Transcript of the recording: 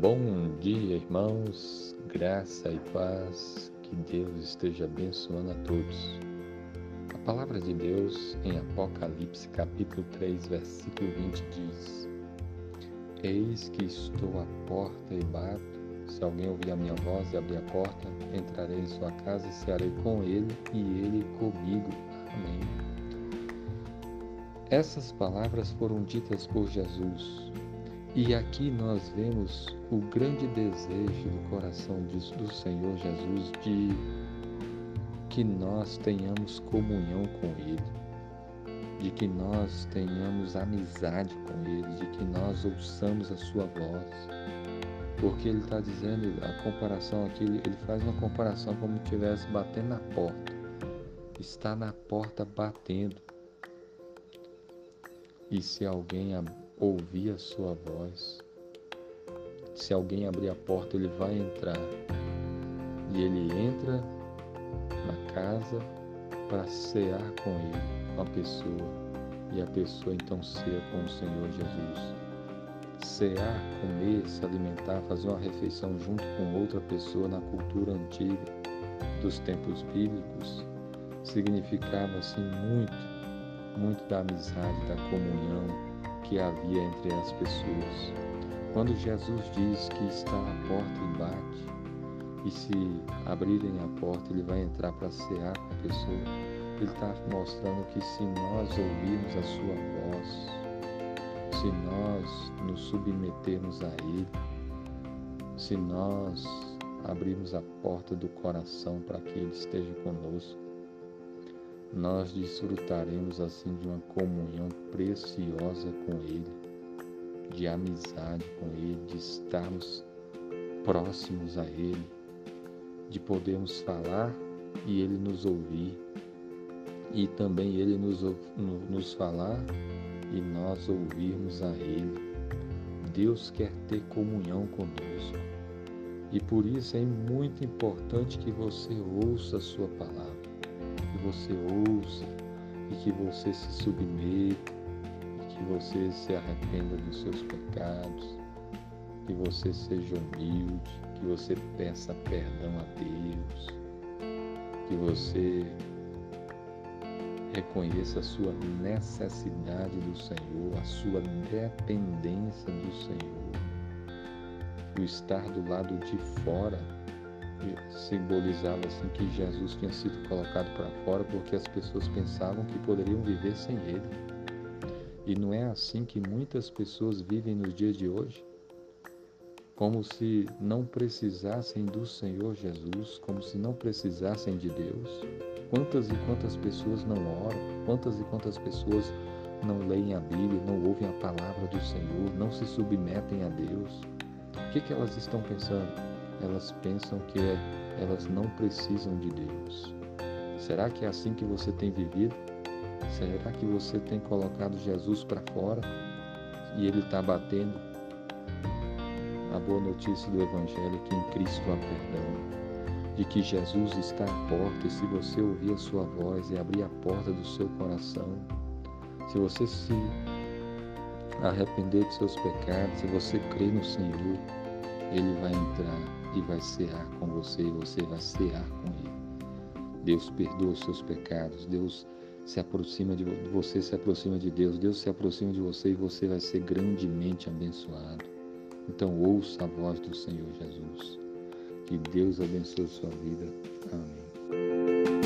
Bom dia, irmãos, graça e paz, que Deus esteja abençoando a todos. A palavra de Deus em Apocalipse, capítulo 3, versículo 20 diz: Eis que estou à porta e bato. Se alguém ouvir a minha voz e abrir a porta, entrarei em sua casa e cearei com ele e ele comigo. Amém. Essas palavras foram ditas por Jesus e aqui nós vemos o grande desejo do coração do Senhor Jesus de que nós tenhamos comunhão com Ele, de que nós tenhamos amizade com Ele, de que nós ouçamos a Sua voz. Porque Ele está dizendo, a comparação aqui, ele faz uma comparação como se estivesse batendo na porta. Está na porta batendo. E se alguém ouvir a sua voz. Se alguém abrir a porta, ele vai entrar. E ele entra na casa para cear com ele, com a pessoa. E a pessoa então ceia com o Senhor Jesus. Cear, comer, se alimentar, fazer uma refeição junto com outra pessoa na cultura antiga dos tempos bíblicos significava assim muito, muito da amizade, da comunhão, que havia entre as pessoas. Quando Jesus diz que está na porta e bate, e se abrirem a porta, ele vai entrar para cear com a pessoa, ele está mostrando que se nós ouvirmos a sua voz, se nós nos submetermos a Ele, se nós abrirmos a porta do coração para que Ele esteja conosco, nós desfrutaremos assim de uma comunhão preciosa com Ele, de amizade com Ele, de estarmos próximos a Ele, de podermos falar e Ele nos ouvir, e também Ele nos, nos falar e nós ouvirmos a Ele. Deus quer ter comunhão conosco. E por isso é muito importante que você ouça a sua palavra você ouça e que você se submeta e que você se arrependa dos seus pecados, que você seja humilde, que você peça perdão a Deus, que você reconheça a sua necessidade do Senhor, a sua dependência do Senhor, o estar do lado de fora simbolizava assim que Jesus tinha sido colocado para fora porque as pessoas pensavam que poderiam viver sem ele. E não é assim que muitas pessoas vivem nos dias de hoje? Como se não precisassem do Senhor Jesus, como se não precisassem de Deus. Quantas e quantas pessoas não oram, quantas e quantas pessoas não leem a Bíblia, não ouvem a palavra do Senhor, não se submetem a Deus. O que, que elas estão pensando? Elas pensam que é, elas não precisam de Deus. Será que é assim que você tem vivido? Será que você tem colocado Jesus para fora e ele está batendo? A boa notícia do Evangelho é que em Cristo há perdão, de que Jesus está à porta e se você ouvir a sua voz e abrir a porta do seu coração, se você se arrepender de seus pecados, se você crer no Senhor, Ele vai entrar e vai cear com você e você vai cear com ele. Deus perdoa os seus pecados, Deus se aproxima de você, se aproxima de Deus, Deus se aproxima de você e você vai ser grandemente abençoado. Então ouça a voz do Senhor Jesus. Que Deus abençoe a sua vida. Amém.